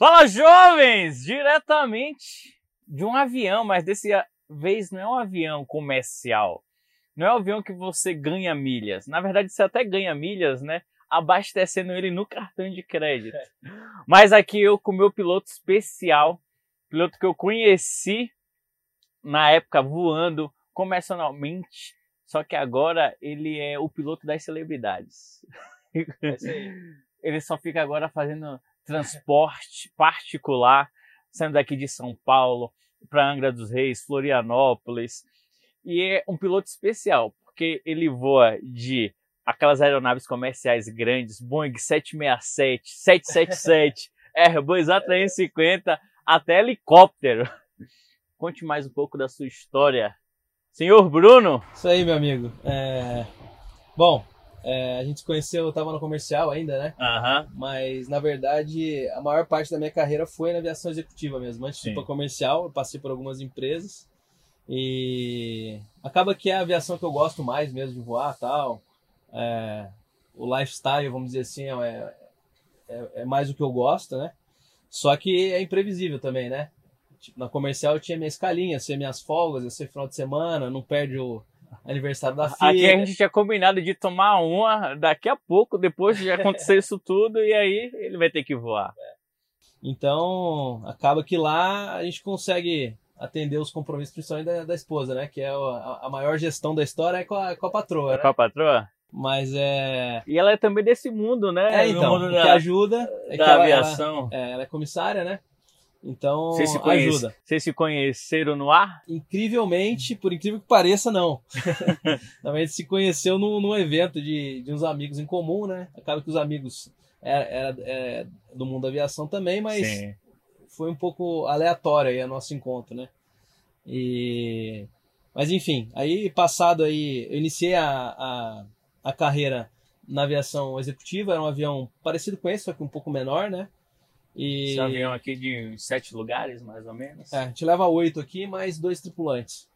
Fala jovens! Diretamente de um avião, mas dessa vez não é um avião comercial. Não é um avião que você ganha milhas. Na verdade, você até ganha milhas, né? Abastecendo ele no cartão de crédito. Mas aqui eu com o meu piloto especial, piloto que eu conheci na época voando comercialmente, só que agora ele é o piloto das celebridades. ele só fica agora fazendo transporte particular, saindo daqui de São Paulo para Angra dos Reis, Florianópolis. E é um piloto especial, porque ele voa de aquelas aeronaves comerciais grandes, Boeing 767, 777, Airbus A350, até helicóptero. Conte mais um pouco da sua história. Senhor Bruno! Isso aí, meu amigo. É... Bom, é, a gente se conheceu, eu estava no comercial ainda, né? Aham. Mas, na verdade, a maior parte da minha carreira foi na aviação executiva mesmo. Antes de ir Sim. comercial, eu passei por algumas empresas. E acaba que é a aviação que eu gosto mais mesmo de voar tal. É, o lifestyle, vamos dizer assim, é, é, é mais o que eu gosto, né? Só que é imprevisível também, né? Tipo, na comercial eu tinha minha escalinha, ia ser minhas folgas, ia ser final de semana, não perde o aniversário da filha. Aqui a gente tinha combinado de tomar uma daqui a pouco, depois de acontecer isso tudo, e aí ele vai ter que voar. Então, acaba que lá a gente consegue atender os compromissos, principalmente da, da esposa, né? Que é a, a maior gestão da história é com a, com a patroa, né? Com a patroa? Mas é. E ela é também desse mundo, né? É, então, mundo o da, que ajuda é que da ela, aviação. Ela, é, ela é comissária, né? Então, Vocês se, conhece- ajuda. vocês se conheceram no ar? Incrivelmente, por incrível que pareça, não. Na verdade, a gente se conheceu num, num evento de, de uns amigos em comum, né? Acaba que os amigos era, era, é, do mundo da aviação também, mas Sim. foi um pouco aleatório aí o nosso encontro, né? E... Mas enfim, aí passado aí, eu iniciei a, a, a carreira na aviação executiva, era um avião parecido com esse, só que um pouco menor, né? E Esse avião aqui de sete lugares, mais ou menos. é, a gente leva oito aqui, mais dois tripulantes.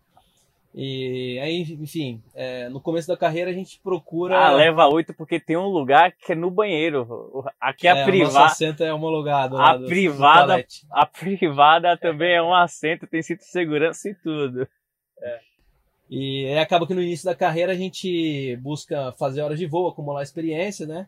E aí, enfim, é, no começo da carreira a gente procura. Ah, leva oito porque tem um lugar que é no banheiro. O- Aqui é, a o nosso privada. assento é homologado. a do- do privada- toalete. A privada também é um assento, tem cinto de segurança e tudo. E aí acaba que no início da carreira a gente busca fazer horas de voo, acumular experiência, né?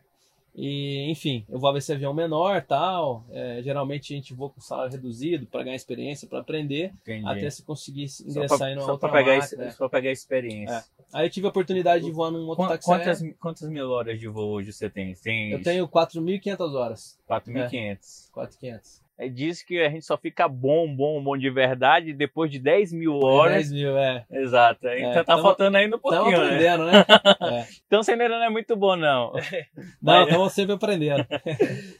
E, enfim, eu vou ver esse avião menor tal. É, geralmente a gente voa com salário reduzido para ganhar experiência, para aprender, Entendi. até se conseguir ingressar pra, em uma só outra pra pegar, máquina, ex- só pegar experiência. Aí eu tive a oportunidade de voar num outro Qu- táxi Quantas, aéreo. quantas mil horas de voo hoje você tem? Tem Eu tenho 4.500 horas. 4.500. 4.500. É. Diz que a gente só fica bom, bom, bom de verdade depois de 10 mil horas. 10 mil, é. Exato. Então tá tamo- faltando ainda um pouquinho, né? aprendendo, né? É. Então você ainda não é muito bom, não. Não, estamos sempre aprendendo.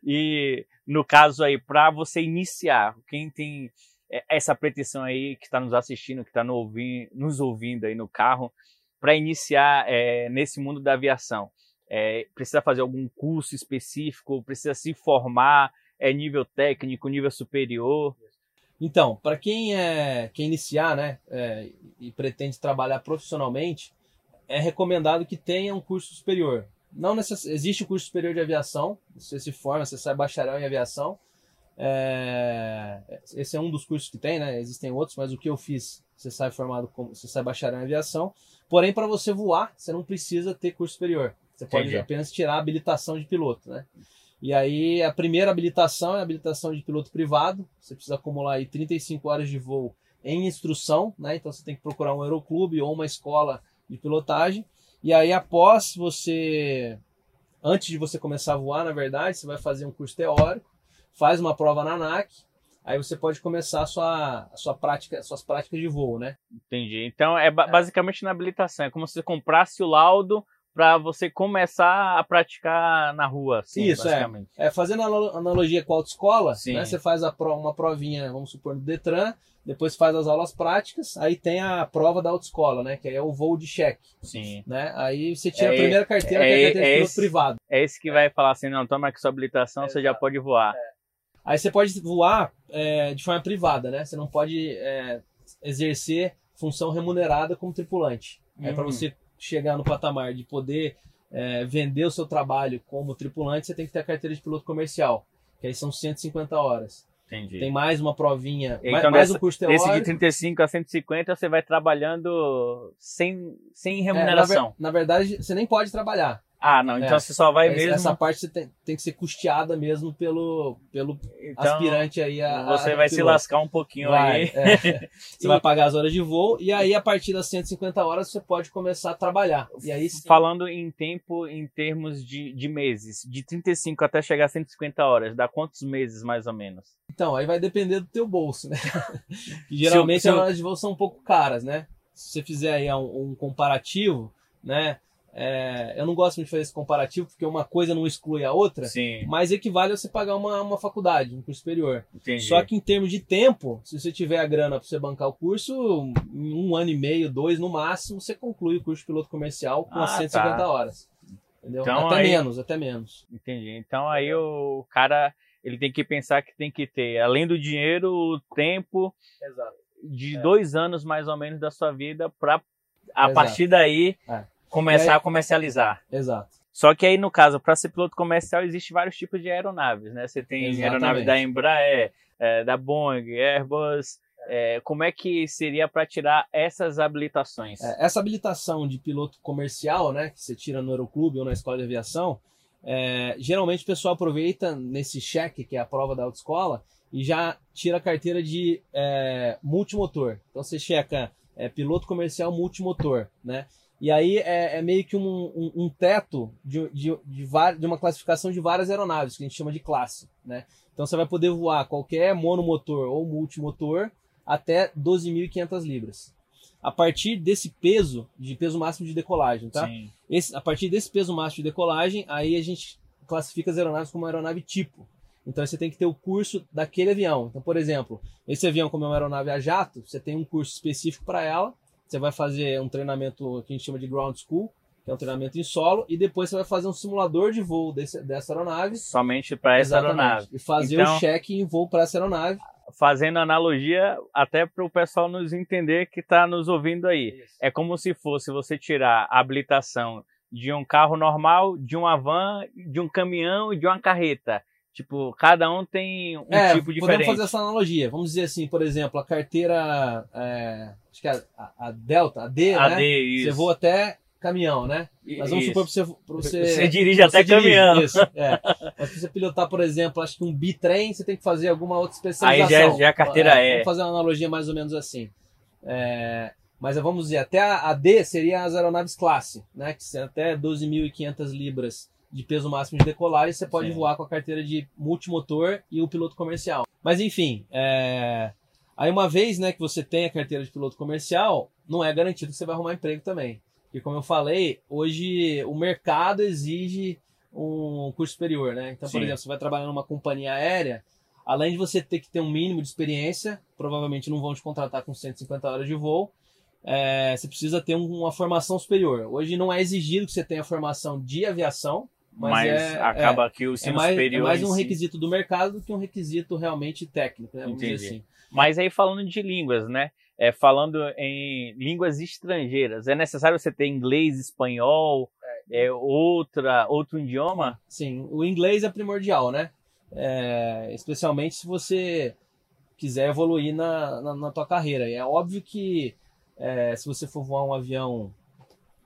E no caso aí, para você iniciar, quem tem é, essa pretensão aí, que está nos assistindo, que está no ouvi- nos ouvindo aí no carro, para iniciar é, nesse mundo da aviação, é, precisa fazer algum curso específico, precisa se formar, é nível técnico, nível superior. Então, para quem é quer iniciar, né, é, e pretende trabalhar profissionalmente, é recomendado que tenha um curso superior. Não necess... existe o curso superior de aviação, você se forma, você sai bacharel em aviação. É, Esse é um dos cursos que tem, né? Existem outros, mas o que eu fiz, você sai formado como você sai bacharel em aviação. Porém, para você voar, você não precisa ter curso superior. Você pode Entendi. apenas tirar a habilitação de piloto, né? E aí a primeira habilitação é a habilitação de piloto privado. Você precisa acumular aí 35 horas de voo em instrução, né? Então você tem que procurar um aeroclube ou uma escola de pilotagem. E aí após você antes de você começar a voar, na verdade, você vai fazer um curso teórico, faz uma prova na ANAC, aí você pode começar a sua, a sua prática, suas práticas de voo, né? Entendi. Então é ba- basicamente na habilitação, é como se você comprasse o laudo para você começar a praticar na rua, assim, Isso, é. É, fazendo analo- analogia com a autoescola, Sim. né, você faz pro- uma provinha, vamos supor, no Detran, depois faz as aulas práticas, aí tem a prova da autoescola, né, que aí é o voo de cheque, Sim. né? Aí você tira É- a primeira carteira, que é é- a carteira é esse- privado. É esse que vai falar assim, não, toma aqui sua habilitação, você já pode voar. Aí você pode voar é, de forma privada, né? Você não pode é, exercer função remunerada como tripulante. É para você chegar no patamar de poder é, vender o seu trabalho como tripulante, você tem que ter a carteira de piloto comercial, que aí são 150 horas. Entendi. Tem mais uma provinha, Então, mais, mais dessa- um curso Esse teórico. de 35 a 150 você vai trabalhando sem, sem É, na, ver- remuneração. na verdade, você nem pode trabalhar. Ah, não, então É. você só vai Essa- mesmo. Essa parte você tem, tem que ser custeada mesmo pelo, pelo então, aspirante aí a. Você a vai se piloto. lascar um pouquinho Vai, aí. é. Você vai pagar as horas de voo e aí a partir das 150 horas você pode começar a trabalhar. E aí sim, Falando em tempo, em termos de, de meses, de 35 até chegar a 150 horas, dá quantos meses mais ou menos? então, aí vai depender do teu bolso, né? Geralmente Se eu- as horas de voo são um pouco caras, né? Se você fizer aí um, um comparativo, né? É, eu não gosto muito de fazer esse comparativo porque uma coisa não exclui a outra, Sim, mas equivale a você pagar uma, uma faculdade, um curso superior. entendi. Só que em termos de tempo, se você tiver a grana para você bancar o curso, em um ano e meio, dois no máximo, você conclui o curso de piloto comercial com as Ah, 150 tá. horas. Entendeu? Então, até aí- menos, até menos. Entendi. Então aí o cara ele tem que pensar que tem que ter, além do dinheiro, o tempo Exato. de É. dois anos mais ou menos da sua vida para a Exato. partir daí É. começar aí- a comercializar. Exato. Só que aí no caso para ser piloto comercial existe vários tipos de aeronaves, né? Você tem Exatamente. aeronave da Embraer, eh, da Boeing, Airbus. eh, como é que seria para tirar essas habilitações? É, essa habilitação de piloto comercial, né, que você tira no aeroclube ou na escola de aviação, é, geralmente o pessoal aproveita nesse cheque, que é a prova da autoescola, e já tira a carteira de é, multimotor. Então você checa é, piloto comercial multimotor, né? E aí é, é meio que um, um- um teto de, de, de, de uma classificação de várias aeronaves, que a gente chama de classe, né? Então você vai poder voar qualquer monomotor ou multimotor até 12.500 libras. A partir desse peso, de peso máximo de decolagem, tá? Esse- a partir desse peso máximo de decolagem, aí a gente classifica as aeronaves como aeronave tipo. Então você tem que ter o curso daquele avião. Então, por exemplo, esse avião, como é uma aeronave a jato, você tem um curso específico para ela. Você vai fazer um treinamento que a gente chama de ground school, que é um treinamento em solo, e depois você vai fazer um simulador de voo desse- dessa aeronave. Somente para essa aeronave. E fazer Então- o cheque em voo para essa aeronave. Fazendo analogia até para o pessoal nos entender que está nos ouvindo aí. É como se fosse você tirar a habilitação de um carro normal, de uma van, de um caminhão e de uma carreta. Tipo, cada um tem um é, tipo podemos diferente. fazer essa analogia. Vamos dizer assim, por exemplo, a carteira, é, acho que é a, a Delta, a D, AD, né? isso. Você voa até caminhão, né? Mas vamos Isso. supor pra você, você, Você dirige até caminhão. Isso, é. Mas pra você pilotar, por exemplo, acho que um bitrem, você tem que fazer alguma outra especialização. Aí já é- já é a carteira E. Vamos fazer uma analogia mais ou menos assim. É, mas vamos dizer, até a, a D seria as aeronaves classe, né? Que são até 12.500 libras de peso máximo de decolagem, você pode Sim. voar com a carteira de multimotor e o piloto comercial. Mas enfim, é, aí uma vez né, que você tem a carteira de piloto comercial, não é garantido que você vai arrumar emprego também. Porque como eu falei, hoje o mercado exige um curso superior, né? Então, por Sim. exemplo, você vai trabalhar numa companhia aérea, além de você ter que ter um mínimo de experiência, provavelmente não vão te contratar com 150 horas de voo, é, você precisa ter um- uma formação superior. Hoje não é exigido que você tenha formação de aviação, mas, Mas, é, acaba que o é, é ensino mais, é superior. mais em um si- requisito do mercado do que um requisito realmente técnico, né? Vamos Entendi. assim. Mas aí falando de línguas, né? É, falando em línguas estrangeiras, é necessário você ter inglês, espanhol, é, outra, outro idioma? Sim, o inglês é primordial, né? É, especialmente se você quiser evoluir na, na, na tua carreira. E é óbvio que é, se você for voar um avião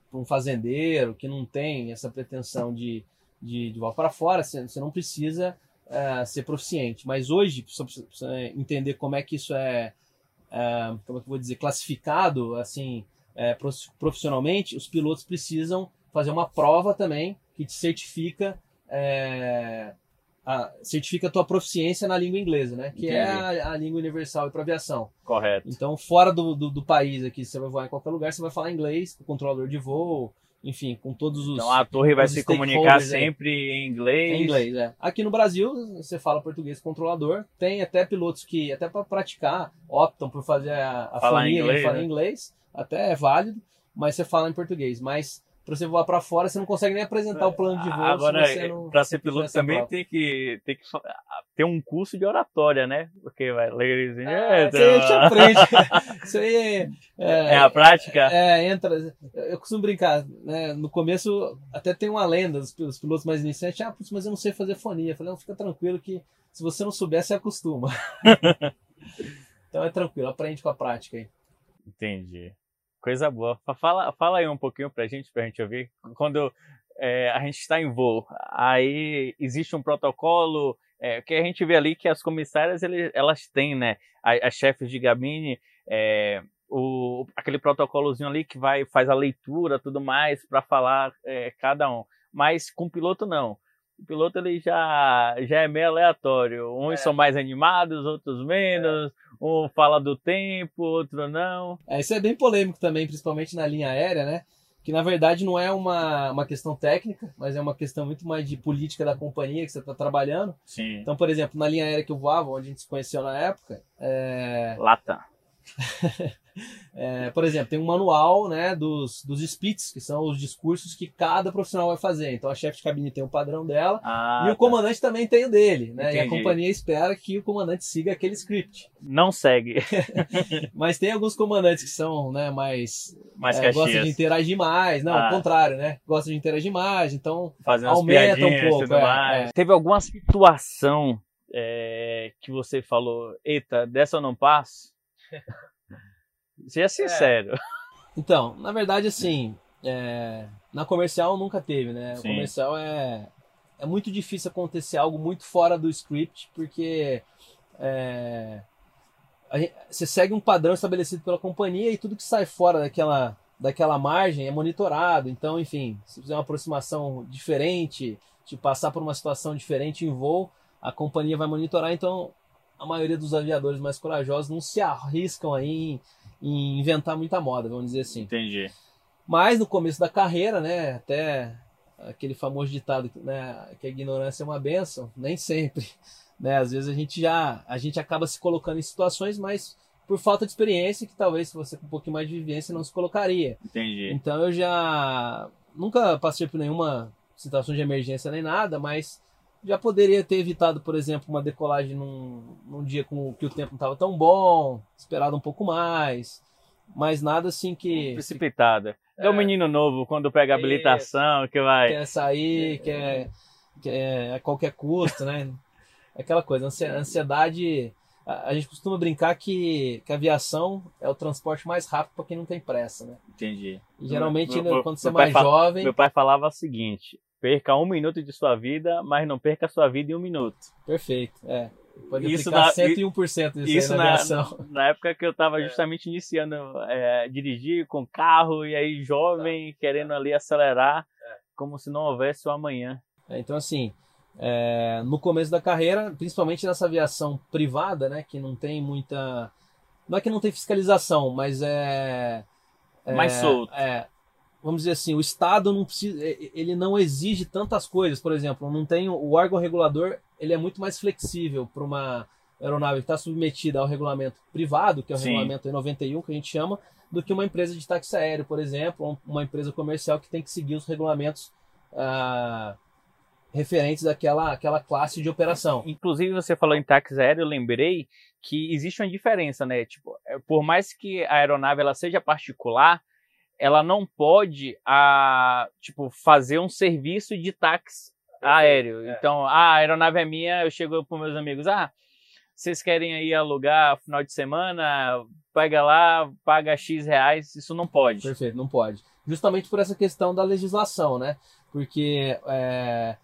para um fazendeiro que não tem essa pretensão de, de, de voar para fora, você, você não precisa é, ser proficiente. Mas hoje, pra você entender como é que isso é, é, como é que vou dizer, classificado assim prof- profissionalmente, os pilotos precisam fazer uma prova também que te certifica a, certifica a tua proficiência na língua inglesa, né? Que é a, a língua universal para aviação. Correto. Então, fora do, do, do país aqui, você vai voar em qualquer lugar, você vai falar inglês com o controlador de voo, enfim, com todos os. Então a torre vai se comunicar aí. sempre em inglês. Em inglês, é. Aqui no Brasil, você fala português controlador. Tem até pilotos que, até para praticar, optam por fazer a, a Falar fonia inglês, e falar né? inglês. Até é válido, mas você fala em português. Mas para você voar para fora, você não consegue nem apresentar o plano de voo. Agora, se você não, para ser piloto também prova. tem que, tem que fa- ter um curso de oratória, né? Porque vai, ladies and Ah, isso aí a gente gentlemen. aprende. Isso aí é, É a prática? É, entra. Eu costumo brincar, né? No começo, até tem uma lenda dos pil- dos pilotos mais iniciantes. Ah, mas eu não sei fazer fonia. Eu falei, não, fica tranquilo que Se você não souber, você acostuma. então é tranquilo, aprende com a prática aí. Entendi. Coisa boa. Fala, fala aí um pouquinho pra gente, pra gente ouvir. Quando é, a gente está em voo, aí existe um protocolo é, que a gente vê ali que as comissárias ele, elas têm, né? As, as chefes de gabine, é, o, aquele protocolozinho ali que vai faz a leitura, tudo mais para falar é, cada um. Mas com o piloto não. O piloto ele já, já é meio aleatório. Uns é. são mais animados, outros menos. É. Um fala do tempo, outro não. É, isso é bem polêmico também, principalmente na linha aérea, né? Que na verdade não é uma, uma questão técnica, mas é uma questão muito mais de política da companhia que você está trabalhando. Sim. Então, por exemplo, na linha aérea que eu voava, onde a gente se conheceu na época. É... Lata. É, por exemplo, tem um manual né, dos, dos SPITs, que são os discursos que cada profissional vai fazer. Então a chefe de cabine tem o padrão dela ah, e o tá. comandante também tem o dele. Né? E a companhia espera que o comandante siga aquele script. Não segue. Mas tem alguns comandantes que são né, mais. Mais é, gostam de interagir mais. Não, ah. ao contrário, né? Gostam de interagir mais, então Fazendo aumenta um pouco. É, é. Teve alguma situação é, que você falou, eita, dessa eu não passo? Seja sincero. É. Então, na verdade, assim, é, na comercial nunca teve, né? O comercial é, é muito difícil acontecer algo muito fora do script, porque é, gente, você segue um padrão estabelecido pela companhia e tudo que sai fora daquela, daquela margem é monitorado. Então, enfim, se fizer uma aproximação diferente, de passar por uma situação diferente em voo, a companhia vai monitorar. Então, a maioria dos aviadores mais corajosos não se arriscam aí em, em inventar muita moda, vamos dizer assim. Entendi. Mas no começo da carreira, né, até aquele famoso ditado, né, que a ignorância é uma benção, nem sempre, né? Às vezes a gente já a gente acaba se colocando em situações, mas por falta de experiência que talvez se você com um pouquinho mais de vivência não se colocaria. Entendi. Então eu já nunca passei por nenhuma situação de emergência nem nada, mas já poderia ter evitado, por exemplo, uma decolagem num, num dia com que o tempo não estava tão bom, esperado um pouco mais, mas nada assim que. Precipitada. É, é um menino novo quando pega a habilitação, que vai. Quer sair, quer, quer a qualquer custo, né? Aquela coisa, ansiedade. A gente costuma brincar que, que a aviação é o transporte mais rápido para quem não tem pressa, né? Entendi. E geralmente, meu, meu, quando você é mais jovem. Meu pai falava o seguinte: Perca um minuto de sua vida, mas não perca a sua vida em um minuto. Perfeito, é. Pode isso na, 101% disso isso na, na, na, época que eu estava é. justamente iniciando é, dirigir com carro e aí jovem, tá. querendo ali acelerar, é. como se não houvesse o amanhã. É, então assim, é, no começo da carreira, principalmente nessa aviação privada, né, que não tem muita... Não é que não tem fiscalização, mas é... é Mais solto. É, vamos dizer assim, o Estado não precisa, ele não exige tantas coisas, por exemplo, não tem o órgão regulador, ele é muito mais flexível para uma aeronave que está submetida ao regulamento privado, que é o Sim. regulamento 91 que a gente chama, do que uma empresa de táxi aéreo, por exemplo, ou uma empresa comercial que tem que seguir os regulamentos ah, referentes àquela, àquela classe de operação. Inclusive, você falou em táxi aéreo, eu lembrei que existe uma diferença, né? Tipo, é, por mais que a aeronave ela seja particular, ela não pode a, tipo, fazer um serviço de táxi aéreo. É. Então, ah, a aeronave é minha, eu chego para meus amigos, ah, vocês querem aí alugar final de semana, pega lá, paga X reais, isso não pode. Perfeito, não pode. Justamente por essa questão da legislação, né? Porque é,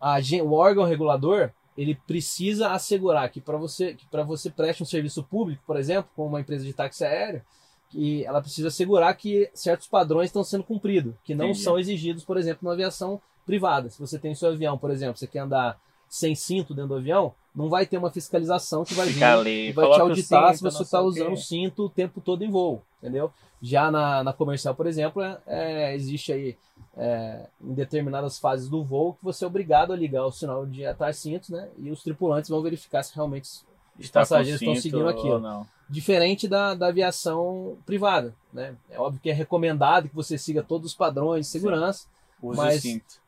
a, o órgão regulador ele precisa assegurar que para você que para você preste um serviço público, por exemplo, como uma empresa de táxi aéreo, que ela precisa assegurar que certos padrões estão sendo cumpridos, que não Entendi. são exigidos, por exemplo, na aviação privada. Se você tem seu avião, por exemplo, você quer andar sem cinto dentro do avião, não vai ter uma fiscalização que vai vir ali, vai te auditar cinto, se você está usando o cinto o tempo todo em voo, entendeu? Já na, na comercial, por exemplo, é, é, existe aí é, em determinadas fases do voo que você é obrigado a ligar o sinal de atar cintos, né? E os tripulantes vão verificar se realmente os Está passageiros estão seguindo aquilo. Diferente da, da aviação privada, né? É óbvio que é recomendado que você siga todos os padrões de segurança, mas,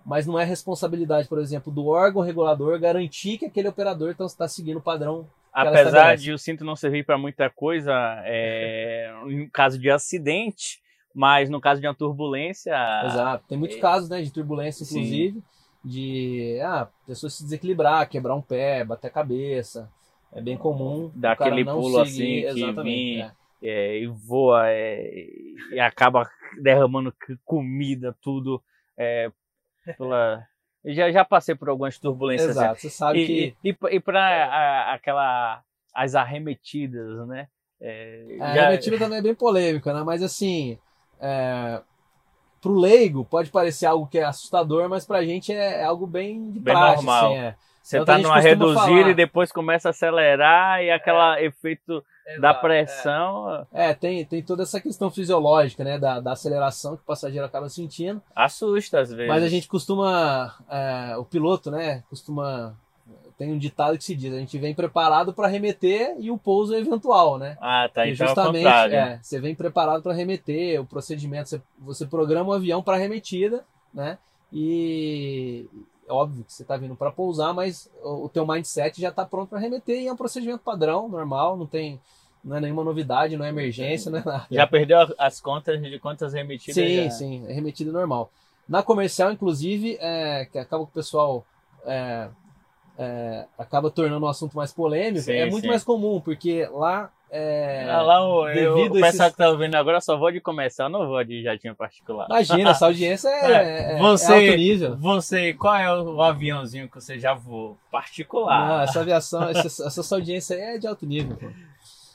mas não é responsabilidade, por exemplo, do órgão regulador garantir que aquele operador está tá seguindo o padrão Apesar de o cinto não servir para muita coisa, é, em caso de acidente, mas no caso de uma turbulência. Exato, tem muitos é... casos né, de turbulência, inclusive. Sim. de ah, pessoa se desequilibrar, quebrar um pé, bater a cabeça. É bem comum. Dar aquele pulo seguir, assim, que vem- é. é, e voa é, e acaba derramando comida, tudo. É, pela... Eu Já, já passei por algumas turbulências. assim. Exato, você sabe E, que e, e, para aquela as arremetidas, né? É, a já- arremetida também é bem polêmica, né? Mas assim, é, pro leigo pode parecer algo que é assustador, mas pra gente é, é algo bem de Bem normal. assim, é. Você Então, tá a gente numa reduzida e depois começa a acelerar e aquele efeito da Exato, pressão É, É, tem, tem toda essa questão fisiológica, né? Da, da aceleração que o passageiro acaba sentindo. assusta às vezes. Mas a gente costuma. é, o piloto, né? Costuma. Tem um ditado que se diz: a gente vem preparado para remeter e o pouso é eventual, né? Ah, tá. E Então é justamente, é, você vem preparado para remeter, o procedimento, você, você programa o avião para arremetida, né? E é óbvio que você está vindo para pousar, mas o, teu mindset já está pronto para remeter e é um procedimento padrão, normal, não tem não é nenhuma novidade, não é emergência, não é nada. Já perdeu as contas de quantas remetidas? Sim, já? sim, é remetida normal. Na comercial, inclusive, é, que acaba que o pessoal é, é, acaba tornando o assunto mais polêmico, Sim, é muito sim. mais comum, porque lá. É, Ah, lá o, eu- o a pessoal esses- que tá ouvindo agora só vou de comercial, não vou de jatinho particular. Imagina, essa audiência é, é- é Você- alto nível. Você, qual é o, o aviãozinho que você já voou? Particular. Não, essa aviação, essa, essa audiência é de alto nível. pô.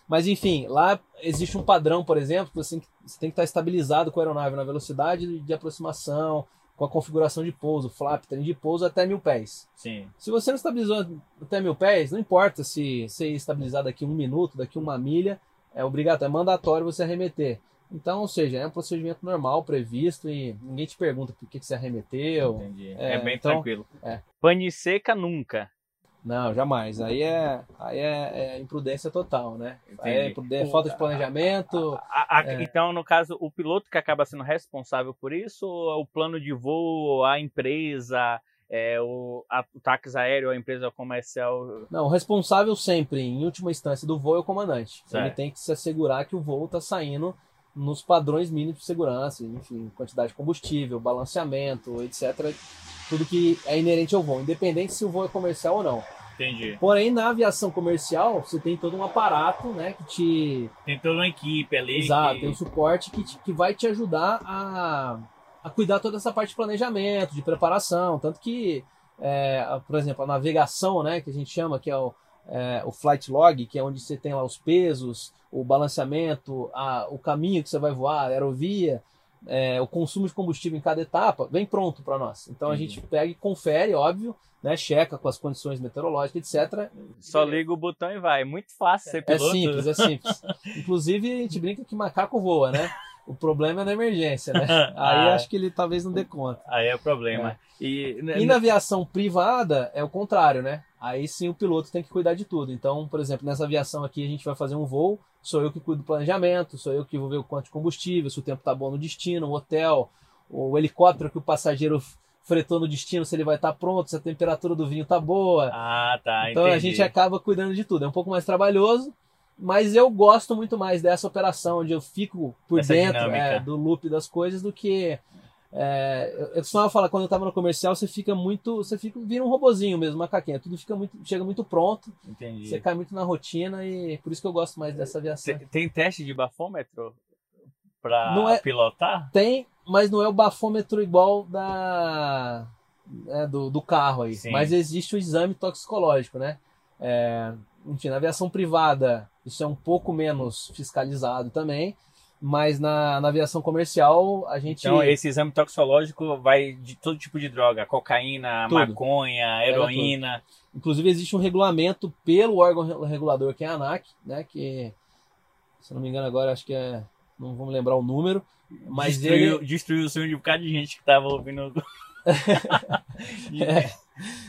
Mas enfim, lá existe um padrão, por exemplo, que você, você tem que estar estabilizado com a aeronave na velocidade de aproximação, com a configuração de pouso, flap, trem de pouso até mil pés. Sim. Se você não estabilizou até mil pés, não importa se você estabilizar daqui um minuto, daqui uma milha, é obrigatório, é mandatório você arremeter. Então, ou seja, é um procedimento normal, previsto, e ninguém te pergunta por que, que você arremeteu. Entendi. É, É, bem então, tranquilo. é. Pane seca nunca. Não, jamais. Aí é, aí é, é imprudência total, né? Aí é, imprudência, falta de planejamento. A- a- É. Então, no caso, o piloto que acaba sendo responsável por isso, ou é o plano de voo, a empresa, é, o, a- o táxi aéreo, a empresa comercial. Não, o responsável sempre, em última instância, do voo é o comandante. Ele Certo. tem que se assegurar que o voo está saindo nos padrões mínimos de segurança, enfim, quantidade de combustível, balanceamento, etc. Tudo que é inerente ao voo, independente se o voo é comercial ou não. Entendi. Porém, na aviação comercial, você tem todo um aparato, né, que te Tem toda uma equipe ali. Exato, que- tem um suporte que, te- que vai te ajudar a, a cuidar toda essa parte de planejamento, de preparação. Tanto que, é, por exemplo, a navegação, né, que a gente chama, que é o, é, o flight log, que é onde você tem lá os pesos, o balanceamento, a- o caminho que você vai voar, a aerovia, é, o consumo de combustível em cada etapa, vem pronto para nós. Então a Entendi. gente pega e confere, óbvio, né, checa com as condições meteorológicas, etc. Só liga o botão e vai. É muito fácil ser É piloto. simples, é simples. Inclusive, a gente brinca que macaco voa, né? O problema é na emergência, né? Aí Ah. acho que ele talvez não dê conta. Aí é o problema. E, E na aviação privada é o contrário, né? Aí sim o piloto tem que cuidar de tudo. Então, por exemplo, nessa aviação aqui a gente vai fazer um voo, sou eu que cuido do planejamento, sou eu que vou ver o quanto de combustível, se o tempo tá bom no destino, o hotel, o helicóptero que o passageiro fretou no destino, se ele vai estar pronto, se a temperatura do vinho tá boa. Ah, tá. Então a entendi. gente acaba cuidando de tudo. É um pouco mais trabalhoso, mas eu gosto muito mais dessa operação, onde eu fico por Essa dentro é, do loop das coisas do que. É, eu- eu costumava falar, quando eu tava no comercial, você fica muito. Você fica, vira um robozinho mesmo, macaquinha. Tudo fica muito, chega muito pronto, Entendi. você cai muito na rotina e por isso que eu gosto mais dessa aviação. Tem, tem teste de bafômetro pra Não é- pilotar? Tem, mas não é o bafômetro igual da né, do, do carro aí. Sim. Mas existe o exame toxicológico, né? É, enfim, na aviação privada isso é um pouco menos fiscalizado também, mas na, na aviação comercial a gente Então, esse exame toxicológico vai de todo tipo de droga: cocaína, Tudo. maconha, heroína. Inclusive existe um regulamento pelo órgão re- regulador que é a ANAC, né? Que se não me engano agora acho que é não vamos lembrar o número, mas destruiu, ele destruiu o sonho de um bocado de gente que tava ouvindo. É,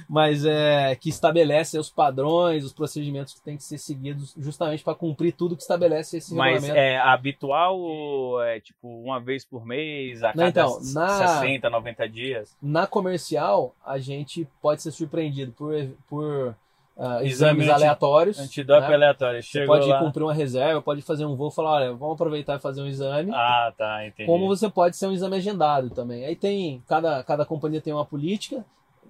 mas é que estabelece os padrões, os procedimentos que têm que ser seguidos justamente para cumprir tudo que estabelece esse Mas regulamento. é habitual ou é tipo uma vez por mês, a Não, cada então, na- 60, 90 dias? Na comercial, a gente pode ser surpreendido por, por Exame exames anti- aleatórios. Antidoping né? aleatório. Você Chegou pode lá. cumprir uma reserva, pode fazer um voo e falar, olha, vamos aproveitar e fazer um exame. Ah, tá, entendi. Como você pode ser um exame agendado também. Aí tem, cada, cada companhia tem uma política,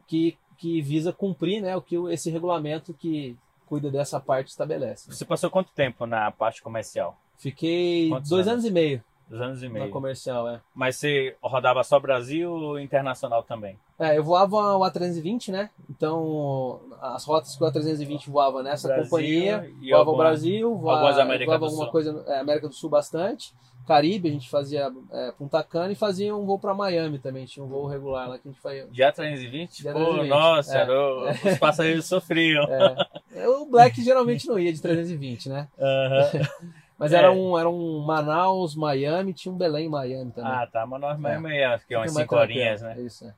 que, que visa cumprir né, o que esse regulamento que cuida dessa parte estabelece. Você passou quanto tempo na parte comercial? Fiquei Quantos dois anos? anos? e meio. Dois anos e meio. Na comercial, é. Mas você rodava só Brasil ou internacional também? É, eu voava o A320, né? Então, as rotas que o A320 voava nessa Brasil, companhia, voava o Brasil, voava, América voava alguma Sul. coisa, é, América do Sul bastante. Caribe, a gente fazia é, Punta Cana e fazia um voo para Miami também, tinha um voo regular lá que a gente fazia. Já 320? De Pô, nossa, é, é. os passageiros sofriam. É. O Black geralmente não ia de 320, né? Uhum. Mas era, um, era um Manaus, Miami, tinha um Belém, Miami também. Ah, tá. Manaus, Miami, é. que é umas 5 horinhas, né? Isso, é.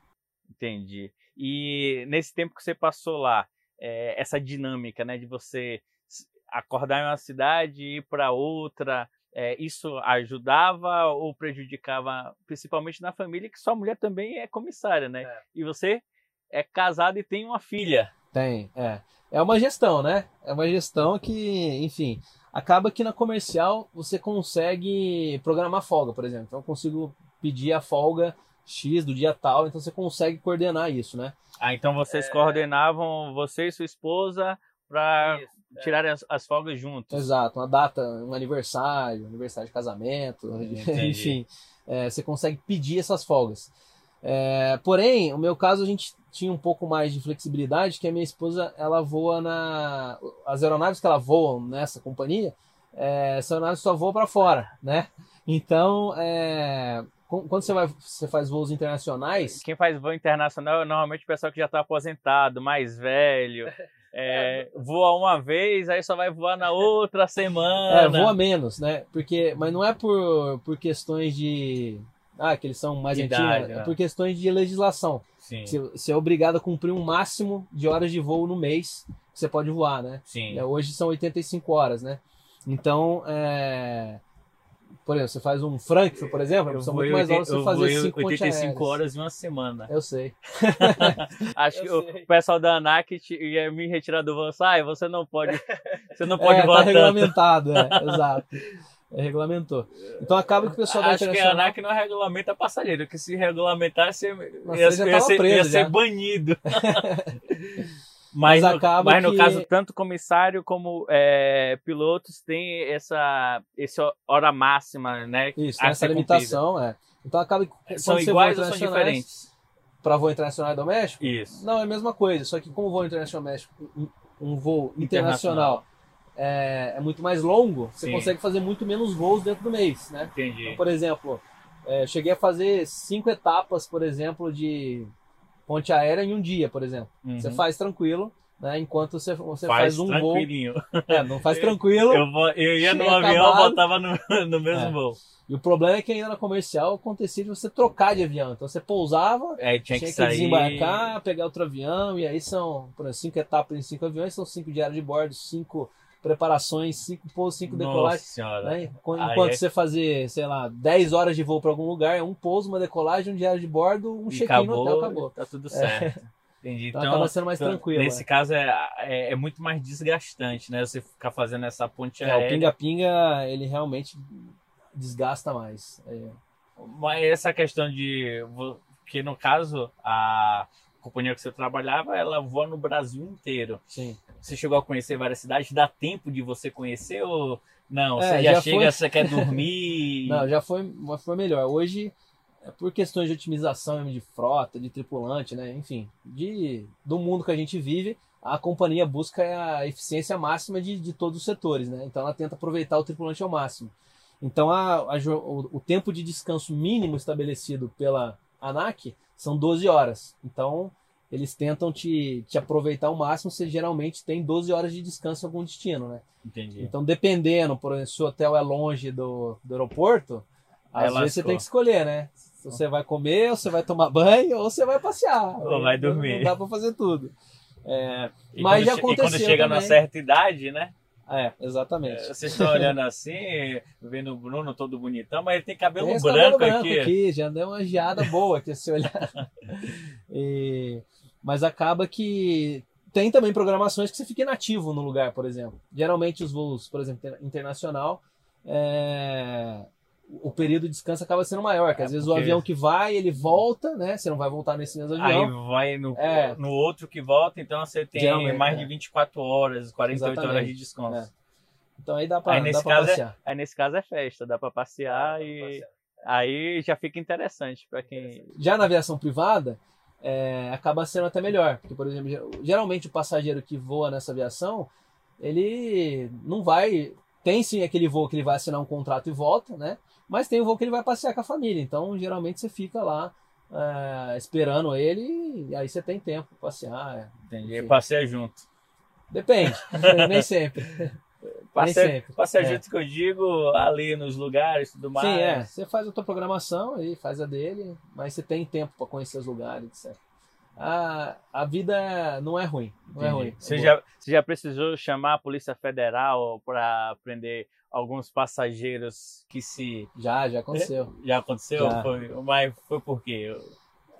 Entendi. E nesse tempo que você passou lá, é, essa dinâmica, né, de você acordar em uma cidade e ir para outra, é, isso ajudava ou prejudicava, principalmente na família, que sua mulher também é comissária, né? É. E você é casado e tem uma filha. Tem, é. É uma gestão, né? É uma gestão que, enfim, acaba que na comercial você consegue programar folga, por exemplo. Então eu consigo pedir a folga X do dia tal, então você consegue coordenar isso, né? Ah, então vocês é... coordenavam você e sua esposa para é. tirar as, as, folgas juntos. Exato, uma data, um aniversário, aniversário de casamento, enfim, é, você consegue pedir essas folgas. É, porém, no meu caso, a gente tinha um pouco mais de flexibilidade, que a minha esposa, ela voa na... As aeronaves que ela voa nessa companhia, é, essa aeronave só voa para fora, né? Então, é, quando você, vai, você faz voos internacionais... Quem faz voo internacional é normalmente o pessoal que já está aposentado, mais velho... É, voa uma vez, aí só vai voar na outra semana. É, voa menos, né? Porque, mas não é por, por questões de. Ah, que eles são mais antigos, é né? por questões de legislação. Sim. Você, é obrigado a cumprir um máximo de horas de voo no mês que você pode voar, né? Sim. É, hoje são 85 horas, né? Então, é, por exemplo, você faz um Frankfurt, por exemplo, eu são muito mais horas você fazer 5 85 horas em uma semana. Eu sei. Acho eu que o pessoal da ANAC ia me retirar do voo. Ah, você não pode, você não pode é, voar tá regulamentado, é, exato. É, regulamentou. Então acaba que o pessoal da Acho que a ANAC não regulamenta passageiro, que se regulamentasse ia, ia, ia, ser, ia ser banido. Mas, mas, no, mas no caso, tanto comissário como é, pilotos têm essa, essa hora máxima, né? Isso, essa limitação, é. Então acaba que. São iguais ou são diferentes? Para voo internacional e doméstico? Isso. Não, é a mesma coisa, só que como voo internacional doméstico, um voo internacional, internacional. É, é, muito mais longo, você Sim. consegue fazer muito menos voos dentro do mês, né? Entendi. Então, por exemplo, é, cheguei a fazer cinco etapas, por exemplo, de ponte aérea em um dia, por exemplo. Uhum. Você faz tranquilo, né? Enquanto você, você faz, faz um voo. É, não faz tranquilo. Eu, eu, eu ia no avião, e botava no, no mesmo é. voo. E o problema é que ainda na comercial acontecia de você trocar de avião. Então você pousava, é, tinha, tinha que, que desembarcar, pegar outro avião, e aí são, por exemplo, cinco etapas em cinco aviões, são cinco diários de bordo, cinco preparações, cinco pousos, cinco decolagens. Né? Enquanto é... você fazer, sei lá, 10 horas de voo para algum lugar, é um pouso, uma decolagem, um diário de bordo, um check-in no hotel, acabou. Tá tudo certo. É. Entendi. Então, então acaba sendo mais então, tranquilo. Nesse é. caso é, é, é, muito mais desgastante, né? Você ficar fazendo essa ponte é, aérea. O pinga-pinga, ele realmente desgasta mais. É. Mas essa questão de... Que no caso, a companhia que você trabalhava, ela voa no Brasil inteiro. Sim. Você chegou a conhecer várias cidades? Dá tempo de você conhecer ou não? É, você já, já chega, foi... você quer dormir? não, já foi, foi melhor. Hoje, é por questões de otimização de frota, de tripulante, né? Enfim, de, do mundo que a gente vive, a companhia busca a eficiência máxima de, de todos os setores, né? Então ela tenta aproveitar o tripulante ao máximo. Então a, a, o, o tempo de descanso mínimo estabelecido pela ANAC são 12 horas. Então, eles tentam te, te aproveitar ao máximo, você geralmente tem 12 horas de descanso em algum destino, né? Entendi. Então, dependendo, por exemplo, se o hotel é longe do, do aeroporto, Aí às vezes você tem que escolher, né? Você vai comer, ou você vai tomar banho, ou você vai passear. Ou vai dormir. Não dá pra fazer tudo. É, mas já aconteceu E quando chega também. numa certa idade, né? É, exatamente. É, vocês estão olhando assim, vendo o Bruno todo bonitão, mas ele tem cabelo tem branco, cabelo branco aqui. aqui. Já deu uma geada boa aqui se olhar. E, mas acaba que tem também programações que você fica inativo no lugar, por exemplo. Geralmente os voos, por exemplo, internacional, é, o período de descanso acaba sendo maior, que às É, vezes o porque- avião que vai, ele volta, né? Você não vai voltar nesse mesmo Aí avião. vai no, É. no outro que volta, então você tem Geralmente, mais é. de 24 horas, 48 horas Exatamente. de descanso. É. Então aí dá pra, Aí dá nesse pra caso passear. Aí nesse caso é festa, dá pra passear e aí já fica interessante pra quem. Já na aviação privada, é, acaba sendo até melhor. Porque, por exemplo, ger- geralmente o passageiro que voa nessa aviação, ele não vai. Tem sim aquele voo que ele vai assinar um contrato e volta, né? Mas tem o voo que ele vai passear com a família. Então, geralmente, você fica lá é, esperando ele e aí você tem tempo pra passear. é. Entendi. Enfim. Passeia junto. Depende, nem sempre. Nem Passeia, É. junto que eu digo ali nos lugares e tudo mais. Sim, é. Você faz a tua programação aí, faz a dele, mas você tem tempo para conhecer os lugares, etc. A, a vida não é ruim. Não é ruim. Você É já, você já precisou chamar a Polícia Federal para prender alguns passageiros que se. Já, já aconteceu. Já aconteceu? Já. Foi, mas foi por quê?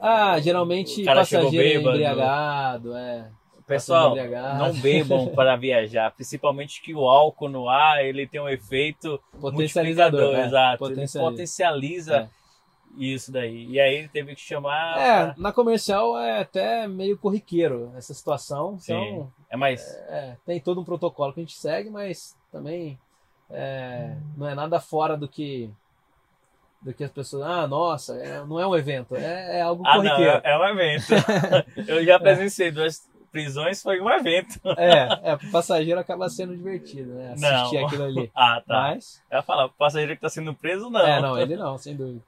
Ah, geralmente O cara passageiro bêbado. embriagado, é. Pessoal, embriagado. não bebam para viajar, principalmente que o álcool no ar ele tem um efeito Potencializador. multiplicador, é. exato. Potencializa. potencializa É. isso daí. E aí ele teve que chamar. É, na comercial é até meio corriqueiro essa situação. Sim. Então, É mais. é, tem todo um protocolo que a gente segue, mas também é, não é nada fora do que do que as pessoas. Ah, nossa, é- não é um evento, é, é algo Ah, não, corriqueiro. é, é um evento. Eu já presenciei duas prisões, foi um evento. É, é, pro passageiro acaba sendo divertido, né? Assistir Não. aquilo ali. Ah, tá. Mas, Eu ia falar, o passageiro que tá sendo preso, não. é, não, ele não, sem dúvida.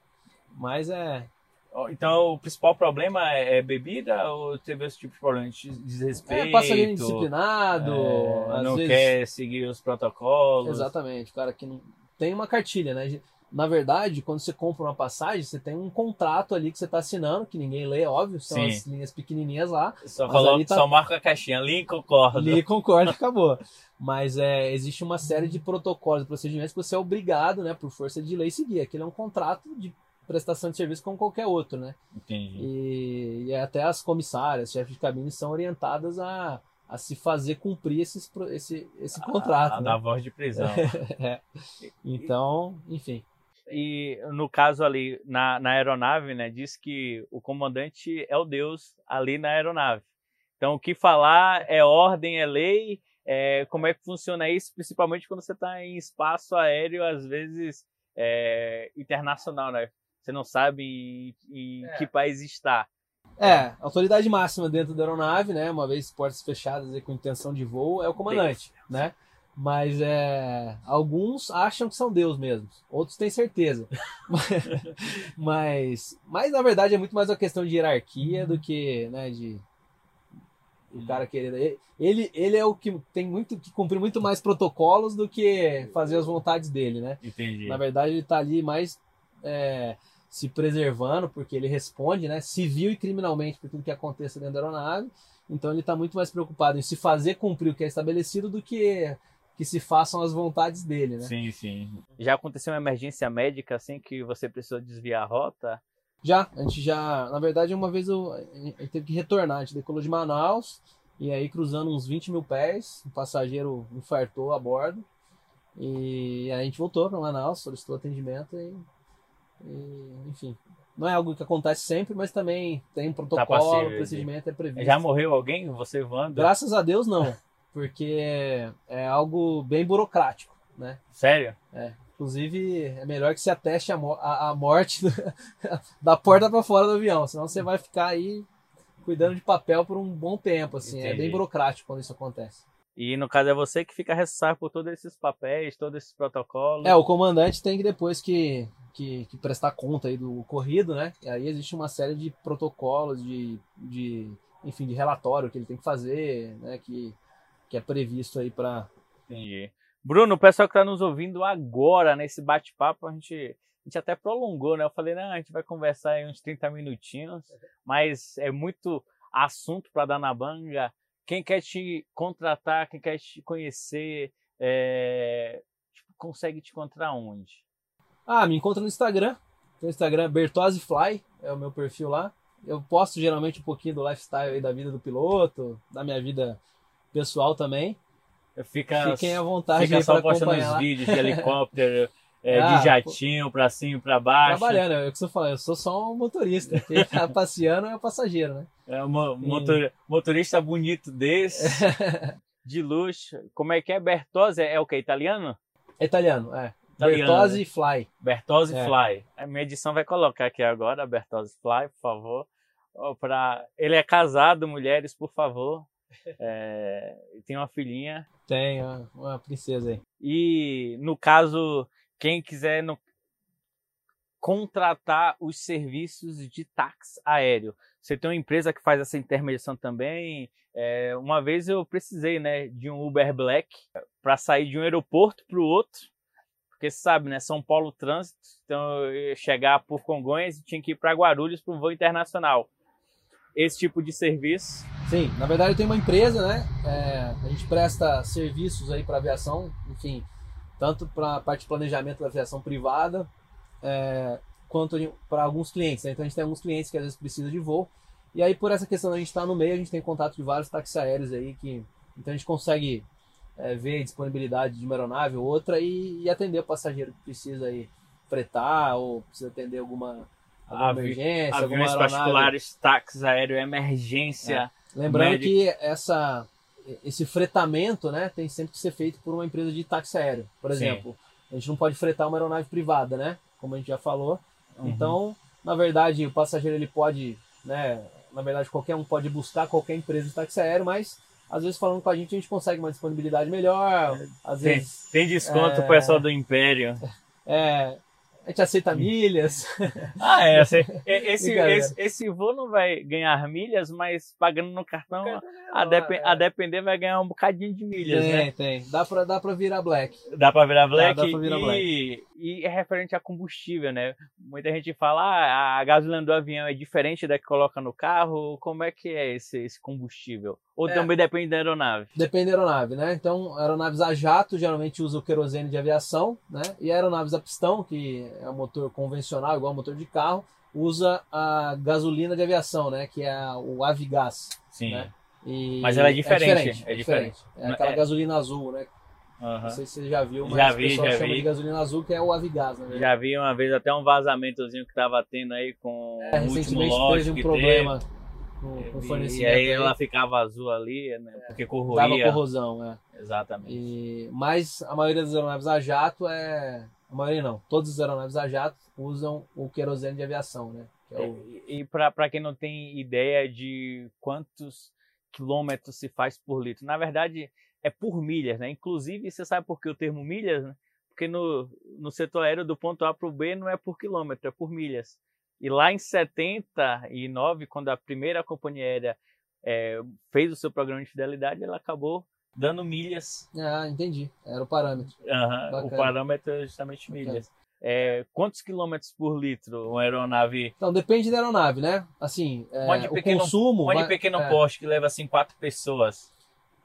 Mas é. Então o principal problema é, é bebida ou teve esse tipo de problema? de Desrespeito? É passageiro indisciplinado, é, não vezes. quer seguir os protocolos. Exatamente, o cara que não. Tem uma cartilha, né? Na verdade, quando você compra uma passagem, você tem um contrato ali que você está assinando, que ninguém lê, óbvio, são Sim. as linhas pequenininhas lá. Só, falou, tá- só marca a caixinha, ali concordo. Li, concorda, acabou. Mas é, existe uma série de protocolos e procedimentos que você é obrigado, né, por força de lei, seguir. Aquilo é um contrato de prestação de serviço como qualquer outro, né? Entendi. E, e até as comissárias, chefes de cabine são orientadas a, a se fazer cumprir esses, esse, esse contrato. a, né? da voz de prisão. É. Então, enfim. E no caso ali, na, na aeronave, né, diz que o comandante é o Deus ali na aeronave. Então, o que falar é ordem, é lei. É, como é que funciona isso, principalmente quando você está em espaço aéreo, às vezes é, internacional, né? Você não sabe em, em É. que país está. É, autoridade máxima dentro da aeronave, né? Uma vez portas fechadas e com intenção de voo, é o comandante, né? Mas é, alguns acham que são Deus mesmo, outros têm certeza. mas, mas na verdade é muito mais uma questão de hierarquia do que, né, de o cara querer. Ele, ele é o que tem muito que cumprir muito mais protocolos do que fazer as vontades dele, né? Entendi. Na verdade, ele está ali mais é, se preservando, porque ele responde, né, civil e criminalmente por tudo que aconteça dentro da aeronave. Então ele está muito mais preocupado em se fazer cumprir o que é estabelecido do que que se façam as vontades dele, né? Sim, sim. Já aconteceu uma emergência médica assim que você precisou desviar a rota? Já, a gente já, na verdade, uma vez eu, gente teve que retornar, a gente decolou de Manaus e aí cruzando uns 20 mil pés, um passageiro infartou a bordo e aí a gente voltou para Manaus, solicitou atendimento e, e, enfim, não é algo que acontece sempre, mas também tem um protocolo, passível de- procedimento é previsto. Já morreu alguém? Você voando? Graças a Deus não, porque é algo bem burocrático, né? Sério? Inclusive, é melhor que se ateste a, mo- a- a morte da porta para fora do avião, senão você vai ficar aí cuidando de papel por um bom tempo, assim. É Entendi. bem burocrático quando isso acontece. E no caso é você que fica responsável por todos esses papéis, todos esses protocolos. É, o comandante tem que depois que, que, que prestar conta aí do ocorrido, né? E aí existe uma série de protocolos, de, de enfim, de relatório que ele tem que fazer, né? Que, que é previsto aí para Entendi. Bruno, o pessoal que está nos ouvindo agora nesse bate-papo, a gente, a gente até prolongou, né? Eu falei, não, a gente vai conversar aí uns 30 minutinhos, mas é muito assunto para dar na banga. Quem quer te contratar, quem quer te conhecer, é, tipo, consegue te encontrar onde? Ah, me encontra no Instagram. No Instagram, Bertozzi é o meu perfil lá. Eu posto geralmente um pouquinho do lifestyle aí da vida do piloto, da minha vida pessoal também. Fica, Fiquem à vontade fica só postando os vídeos de helicóptero, é, Ah, de jatinho pra cima e pra baixo. Trabalhando, é o que você falou, eu sou só um motorista. Quem tá passeando é o passageiro, né? É um mo- motor- motorista bonito desse, de luxo. Como é que é? Bertozzi é o que? Italiano? É italiano, é. Italiano, Bertozzi? Fly. Bertozzi É. Fly. A minha edição vai colocar aqui agora, Bertozzi Fly, por favor. Pra... Ele é casado, mulheres, por favor. É, Tem uma filhinha. Tem uma princesa aí. E no caso, quem quiser no- contratar os serviços de táxi aéreo, você tem uma empresa que faz essa intermediação também. É, uma vez eu precisei, né, de um Uber Black para sair de um aeroporto para o outro, porque sabe, né, São Paulo Trânsito, então chegar por Congonhas e tinha que ir para Guarulhos para um voo internacional. Esse tipo de serviço. Sim, na verdade eu tenho uma empresa, né? É, a gente presta serviços aí para aviação, enfim, tanto para a parte de planejamento da aviação privada, é, quanto para alguns clientes. Né? Então a gente tem alguns clientes que às vezes precisam de voo. E aí, por essa questão da gente estar no meio, a gente tem contato de vários táxis aéreos aí que. Então a gente consegue é, ver a disponibilidade de uma aeronave ou outra e, e atender o passageiro que precisa aí fretar ou precisa atender alguma, alguma Avi- emergência, alguma Aviões aeronave. particulares, táxi aéreo, emergência. Lembrando médico. que essa, esse fretamento né, tem sempre que ser feito por uma empresa de táxi aéreo. Por Sim. exemplo, a gente não pode fretar uma aeronave privada, né? Como a gente já falou. Uhum. Então, na verdade, o passageiro ele pode, né? Na verdade, qualquer um pode buscar qualquer empresa de táxi aéreo, mas às vezes falando com a gente, a gente consegue uma disponibilidade melhor. Às Tem, vezes tem desconto É. pessoal do Império. é, a gente aceita milhas. Ah, é. Esse, esse, Brincadeira. esse, esse voo não vai ganhar milhas, mas pagando no cartão, é. a, depe- a depender, vai ganhar um bocadinho de milhas, Tem, né? tem. Dá pra, dá pra virar black. Dá pra virar black, dá pra virar e, e é referente a combustível, né? Muita gente fala, ah, a gasolina do avião é diferente da que coloca no carro. Como é que é esse, esse combustível? Ou É. também depende da aeronave? Depende da aeronave, né? Então, aeronaves a jato geralmente usam o querosene de aviação, né? E aeronaves a pistão, que é um motor convencional, igual ao motor de carro, usa a gasolina de aviação, né? Que é a- o Avigás. Sim. né? E Mas ela é diferente, É é diferente. É aquela É. gasolina azul, né? Aham. Não sei se você já viu, mas Já o vi, pessoal já chama vi. de gasolina azul, que é o Avigás, verdade. Já vi uma vez até um vazamentozinho que tava tendo aí com É, o último lote teve um problema com, teve. com o E- fornecimento. E aí aí. ela ficava azul ali, né? Porque Dava corroía. corrosão, é. Exatamente. E, mas a maioria das aeronaves a jato é. A maioria não. Todas as aeronaves a jato usam o querosene de aviação, né? Que é o- E, e para quem não tem ideia de quantos quilômetros se faz por litro, na verdade é por milhas, né? Inclusive, você sabe por que o termo milhas? Né? Porque no, no setor aéreo do ponto A para o B não é por quilômetro, é por milhas. E lá em 79, quando a primeira companhia aérea eh, fez o seu programa de fidelidade, ela acabou dando milhas. Ah, entendi. Era o parâmetro. Aham, o parâmetro é justamente milhas. É, quantos quilômetros por litro uma aeronave Então depende da aeronave, né? Assim, é, o pequeno- consumo. Uma de vai- pequeno é, porte que leva assim quatro pessoas.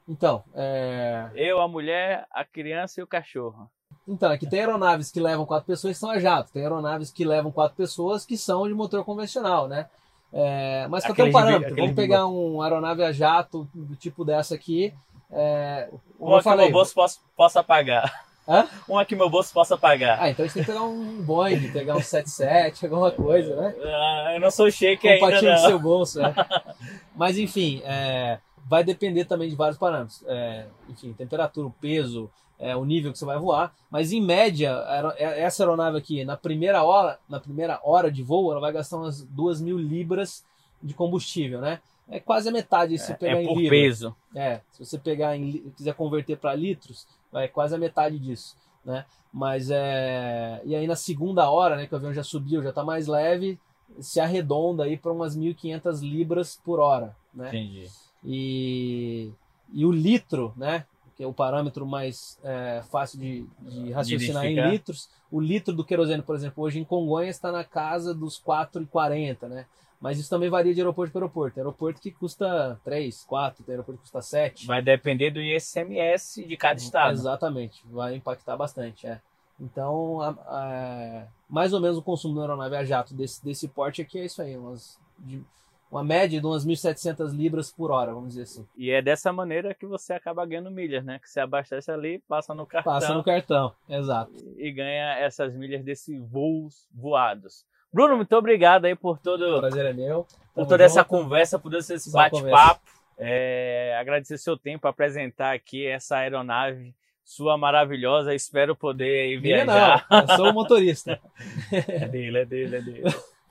Então, é, Eu, a mulher, a criança e o cachorro. então, aqui tem aeronaves que levam quatro pessoas que são a jato. Tem aeronaves que levam quatro pessoas que são de motor convencional, né? É, mas que tem um parâmetro. Vamos pegar uma aeronave a jato do tipo dessa aqui. É, Uma eu que falei, meu bolso possa, possa pagar. Hã? Uma que meu bolso possa pagar. Ah, então a gente tem que pegar um Boeing, pegar um 77, alguma coisa, né? Ah, eu não sou shake ainda Compatível com não. seu bolso, é. Mas enfim, é, vai depender também de vários parâmetros. É, enfim, temperatura, o peso, é, o nível que você vai voar. Mas em média, é- essa aeronave aqui, na primeira hora, na primeira hora de voo, ela vai gastar umas 2 mil libras de combustível, né? É quase a metade se você pegar É em por libra. peso. É, se você pegar em, quiser converter para litros, vai quase a metade disso, né? Mas é e aí na segunda hora, né, que o avião já subiu, já está mais leve, se arredonda aí para umas 1.500 libras por hora, né? Entendi. E, e o litro, né, que é o parâmetro mais é, fácil de, de raciocinar em identificar. litros, o litro do querosene, por exemplo, hoje em Congonhas está na casa dos 4,40, né? Mas isso também varia de aeroporto para aeroporto. Tem aeroporto que custa 3, 4, tem aeroporto que custa 7. Vai depender do ICMS de cada estado. Exatamente, vai impactar bastante. É. Então, a- a- mais ou menos o consumo da aeronave a jato desse, desse porte aqui é isso aí, umas de uma média de umas 1.700 libras por hora, vamos dizer assim. E é dessa maneira que você acaba ganhando milhas, né? Que você abastece ali, passa no cartão. Passa no cartão, exato. E ganha essas milhas desses voos voados. Bruno, muito obrigado aí por todo. O prazer é meu. Por toda essa conversa, por todo esse bate-papo. É, agradecer seu tempo, apresentar aqui essa aeronave sua maravilhosa. Espero poder viajar. Minha não, eu sou o motorista. é dele, é dele, é dele.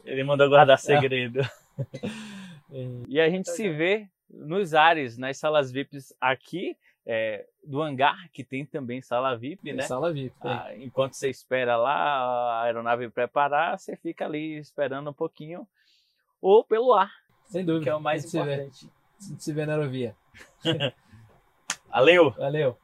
Ele mandou guardar segredo. E a gente se vê nos ares, nas salas VIPs aqui é, do hangar, que tem também sala VIP, né? Sala VIP. Ah, enquanto você espera lá a aeronave preparar, você fica ali esperando um pouquinho. Ou pelo ar. Sem dúvida. Que é o mais importante. Se, se vê na aerovia. Valeu! Valeu!